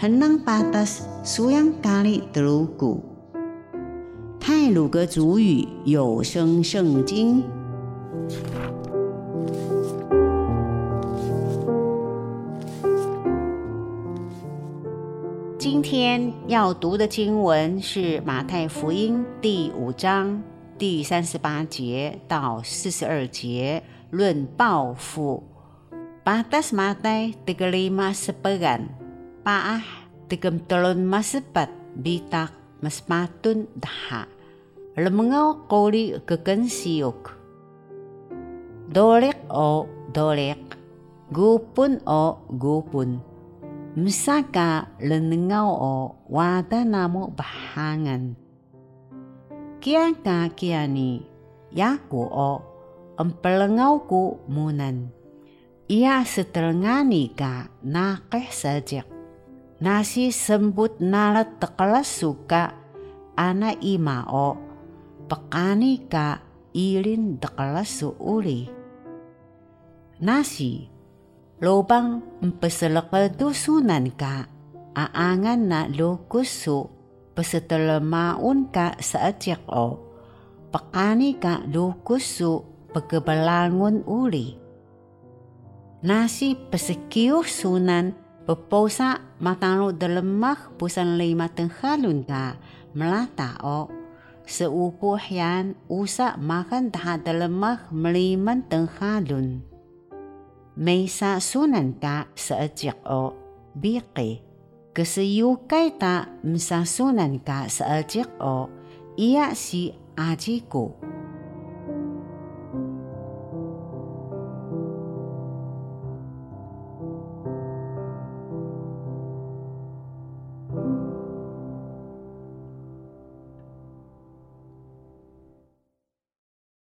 henang patas suyang kali telugu。泰鲁格族语有声圣经。今天要读的经文是马太福音第五章第三十八节到四十二节，论报复。Batas Matai tiga lima sepegan, paah tigam telun masepat bitak maspatun daha. Lemengau koli kekensiuk. Dolek o dolek, gupun o gupun. Misaka lenengau o wada namo bahangan. Kia ka kia ni, yaku o, empelengau ku munan. Ia setelengani ka nakeh sajak. Nasi sembut nalat tekelas suka. Ana ima o. Pekani ka ilin tekelas suuli. Nasi lobang empeselekadu sunan ka. Aangan na lukusu pesetelemaun ka saajak o. Pekani ka lukusu pekebelangun uli. Nasi pesekiuh sunan peposa matalo dalemah pusan lima tenghalun ka melata o seupuh yan usa makan taha dalemah meliman tenghalun may sunan ka sa ajak o biki. Kasayukay ta sunan ka sa ajak o iya si ajiku.